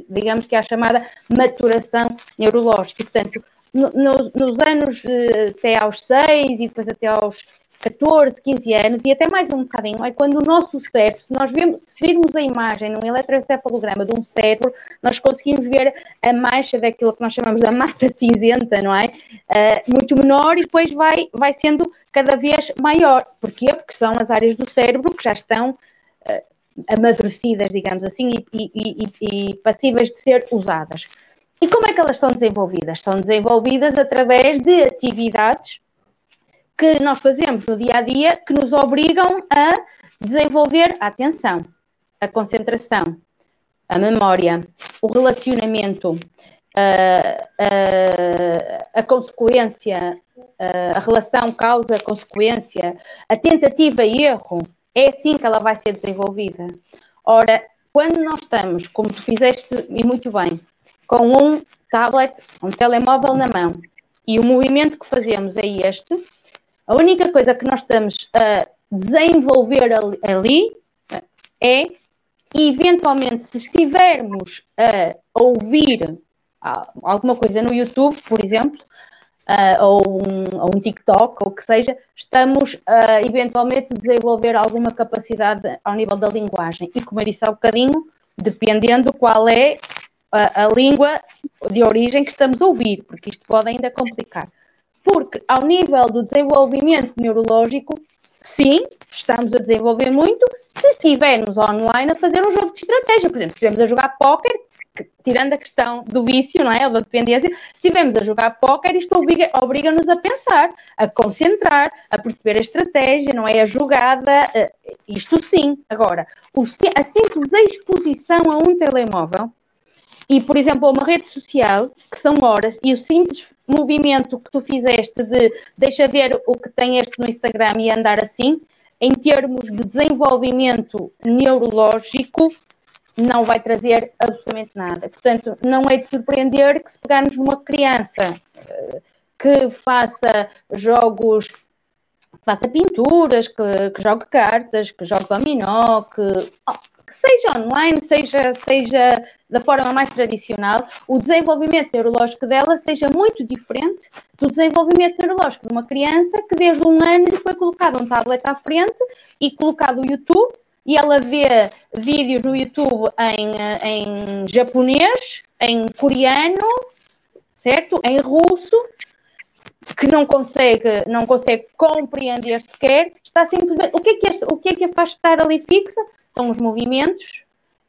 digamos que a chamada maturação neurológica. Portanto, no, no, nos anos eh, até aos 6 e depois até aos 14, 15 anos e até mais um bocadinho, é quando o nosso cérebro, se nós vemos, se virmos a imagem num eletroencefalograma de um cérebro, nós conseguimos ver a mancha daquilo que nós chamamos da massa cinzenta, não é? Uh, muito menor e depois vai, vai sendo cada vez maior. Porquê? Porque são as áreas do cérebro que já estão uh, amadurecidas, digamos assim, e, e, e, e passíveis de ser usadas. E como é que elas são desenvolvidas? São desenvolvidas através de atividades que nós fazemos no dia a dia que nos obrigam a desenvolver a atenção, a concentração, a memória, o relacionamento, a, a, a consequência, a, relação causa-consequência, a tentativa e erro. É assim que ela vai ser desenvolvida. Ora, quando nós estamos, como tu fizeste e muito bem, com um tablet, um telemóvel na mão, e o movimento que fazemos é este, a única coisa que nós estamos a desenvolver ali é, eventualmente, se estivermos a ouvir alguma coisa no YouTube, por exemplo, uh, ou, um, ou, um, TikTok, ou o que seja, estamos a eventualmente desenvolver alguma capacidade ao nível da linguagem. E como eu disse há um bocadinho, dependendo qual é a, a língua de origem que estamos a ouvir, porque isto pode ainda complicar. Porque, ao nível do desenvolvimento neurológico, sim, estamos a desenvolver muito se estivermos online a fazer um jogo de estratégia. Por exemplo, se estivermos a jogar póquer, tirando a questão do vício, não é? Ou da dependência, se estivermos a jogar póquer, isto obriga-nos a pensar, a concentrar, a perceber a estratégia, não é? A jogada, eh, isto sim. Agora, a simples exposição a um telemóvel e, por exemplo, uma rede social, que são horas, e o simples movimento que tu fizeste de deixa ver o que tem este no Instagram e andar assim, em termos de desenvolvimento neurológico, não vai trazer absolutamente nada. Portanto, não é de surpreender que se pegarmos numa criança eh, que faça jogos, que faça pinturas, que, que jogue cartas, que jogue dominó, que, oh, que seja online, seja, seja da forma mais tradicional, o desenvolvimento neurológico dela seja muito diferente do desenvolvimento neurológico de uma criança que desde um ano lhe foi colocado um tablet à frente e colocado o YouTube e ela vê vídeos no YouTube em, em japonês, em coreano, certo? Em russo, que não consegue, não consegue compreender sequer, está simplesmente. O que é que, este, o que, é que a faz estar ali fixa? São os movimentos,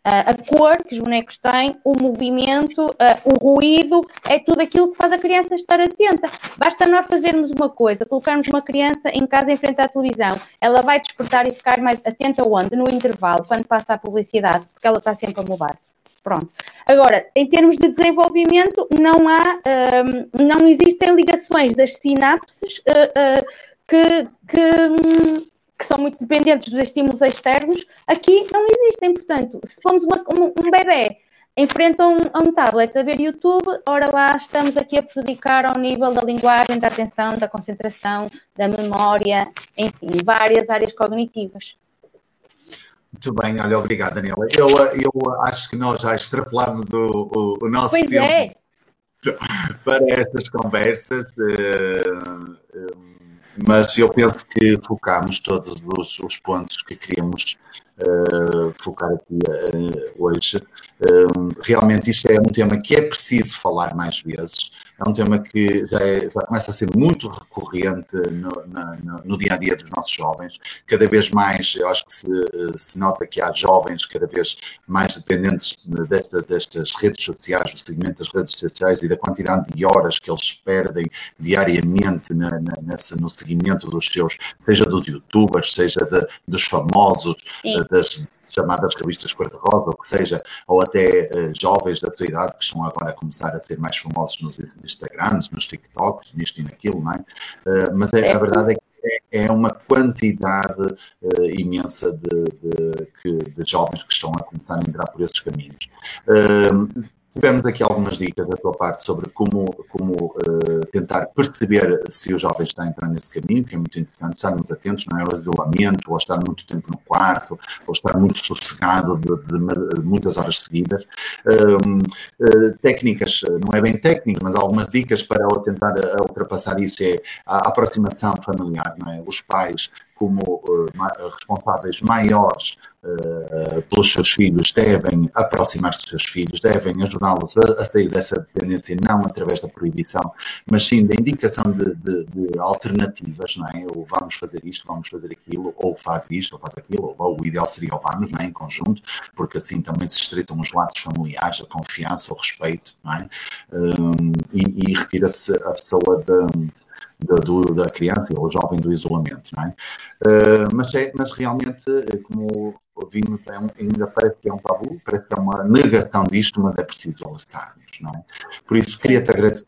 a cor que os bonecos têm, o movimento, o ruído, é tudo aquilo que faz a criança estar atenta. Basta nós fazermos uma coisa, colocarmos uma criança em casa em frente à televisão, ela vai despertar e ficar mais atenta onde? No intervalo, quando passa a publicidade, porque ela está sempre a mudar. Pronto. Agora, em termos de desenvolvimento, não há, um, não existem ligações das sinapses uh, uh, que, que, que são muito dependentes dos estímulos externos, aqui não existem. Portanto, se formos uma, um, um bebê em frente a um, a um tablet a ver YouTube, ora lá estamos aqui a prejudicar ao nível da linguagem, da atenção, da concentração, da memória, enfim, várias áreas cognitivas. Muito bem, olha, obrigado, Daniela. Eu, eu acho que nós já extrapolámos o, o, o nosso pois tempo é. (laughs) para estas conversas. Uh, uh, mas eu penso que focámos todos os, os pontos que queríamos focar aqui uh, hoje. Uh, realmente isto é um tema que é preciso falar mais vezes, é um tema que já, é, já começa a ser muito recorrente no, na, no, dia a dia dos nossos jovens. Cada vez mais, eu acho que se, se nota que há jovens cada vez mais dependentes desta, destas redes sociais, do segmento das redes sociais e da quantidade de horas que eles perdem diariamente na, na, nessa, no seguimento dos seus, seja dos youtubers, seja de, dos famosos, Sim. das chamadas revistas cor-de-rosa, ou que seja, ou até uh, jovens da sua idade que estão agora a começar a ser mais famosos nos Instagrams, nos TikToks, nisto e naquilo, não é? Uh, mas é, a verdade é que é, é uma quantidade uh, imensa de, de, de, jovens que estão a começar a entrar por esses caminhos. Uh, Tivemos aqui algumas dicas da tua parte sobre como, como uh, tentar perceber se o jovem está entrando nesse caminho, que é muito interessante, estarmos atentos, não é? Isolamento, ou estar muito tempo no quarto, ou estar muito sossegado de, de, de muitas horas seguidas. Uh, uh, técnicas, não é bem técnica, mas algumas dicas para tentar ultrapassar isso é a aproximação familiar, não é? Os pais como uh, responsáveis maiores uh, pelos seus filhos devem aproximar-se dos seus filhos, devem ajudá-los a, a, sair dessa dependência, não através da proibição, mas sim da indicação de, de, de, alternativas, não é? Ou vamos fazer isto, vamos fazer aquilo, ou faz isto, ou faz aquilo, ou, o ideal seria o vamos, não é? Em conjunto, porque assim também se estreitam os laços familiares, a confiança, o respeito, não é? Um, e, e retira-se a pessoa da da, do, da criança ou jovem do isolamento, não é? Uh, mas, é, mas realmente, eh, como ouvimos, é um, ainda parece que é um tabu, parece que é uma negação disto, mas é preciso alertarmos, não é? Por isso, queria-te agradecer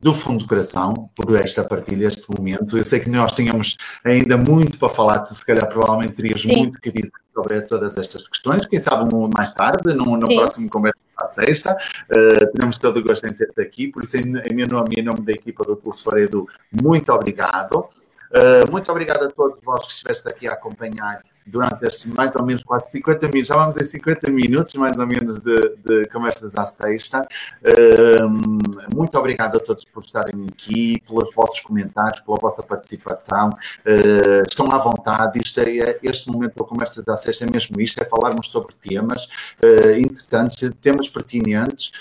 do fundo do coração por esta partilha, este momento. Eu sei que nós tínhamos ainda muito para falar, tu se calhar provavelmente terias Sim. muito que dizer sobre todas estas questões, quem sabe mais tarde, no, no próximo conversa à sexta. Uh, teremos todo o gosto em ter-te aqui, por isso, em, em meu nome e em nome da equipa do Telesfora Edu, muito obrigado. Uh, muito obrigado a todos vós que estiveste aqui a acompanhar durante estes mais ou menos quase 50 minutos, já vamos em 50 minutos mais ou menos de, de conversas à sexta. Uh, muito obrigado a todos por estarem aqui, pelos vossos comentários, pela vossa participação. Uh, estão à vontade, isto é, este momento da conversas à sexta é mesmo isto, é falarmos sobre temas uh, interessantes, temas pertinentes,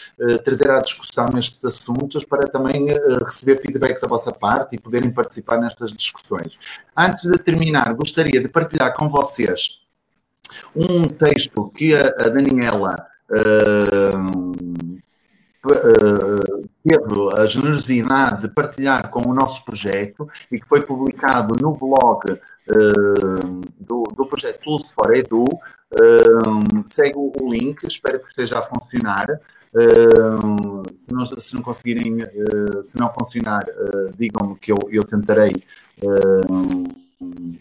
trazer à discussão estes assuntos para também receber feedback da vossa parte e poderem participar nestas discussões. Antes de terminar, gostaria de partilhar com vocês vocês um texto que a, a Daniela uh, uh, teve a generosidade de partilhar com o nosso projeto e que foi publicado no blog uh, do, do projeto Tools for Edu. segue o link, espero que esteja a funcionar. Uh, se, não, se, não, conseguirem, uh, se não funcionar, uh, digam-me que eu, eu tentarei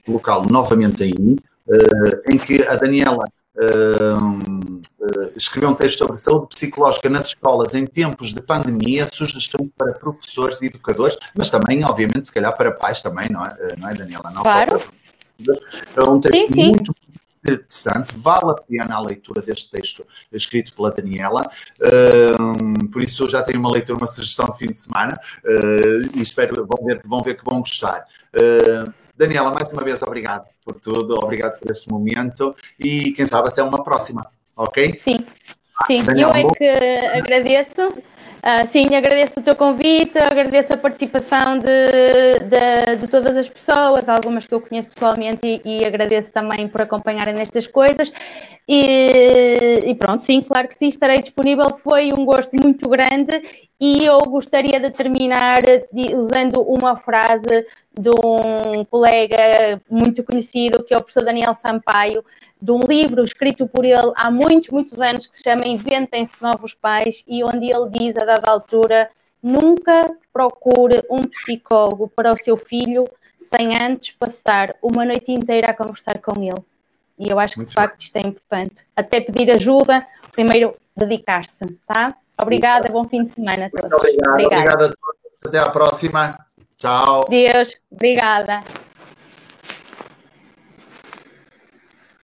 colocá-lo novamente aí. Eh, em que a Daniela Uh, uh, escreveu um texto sobre saúde psicológica nas escolas em tempos de pandemia, sugestões para professores e educadores, mas também, obviamente, se calhar para pais também, não é, não é Daniela? Não claro. É um texto sim, sim. muito interessante, vale a pena a leitura deste texto escrito pela Daniela, uh, por isso já tenho uma leitura, uma sugestão de fim de semana e espero, vão ver, vão ver que vão gostar. Daniela, mais uma vez, obrigado por tudo, obrigado por este momento e quem sabe até uma próxima, ok? Sim, sim, Daniela, eu é que agradeço. Uh, sim, agradeço o teu convite, agradeço a participação de, de, de, todas as pessoas, algumas que eu conheço pessoalmente, e, e agradeço também por acompanharem nestas coisas. E, e, pronto, sim, claro que sim, estarei disponível. Foi um gosto muito grande e eu gostaria de terminar usando uma frase de um colega muito conhecido, que é o professor Daniel Sampaio, de um livro escrito por ele há muitos, muitos anos, que se chama Inventem-se Novos Pais, e onde ele diz, a dada altura, nunca procure um psicólogo para o seu filho sem antes passar uma noite inteira a conversar com ele. E eu acho que, de facto, isto é importante. Até pedir ajuda, primeiro dedicar-se, tá? Obrigada, bom fim de semana a todos. Muito obrigado, a todos. Até à próxima. Tchau. Deus, obrigada.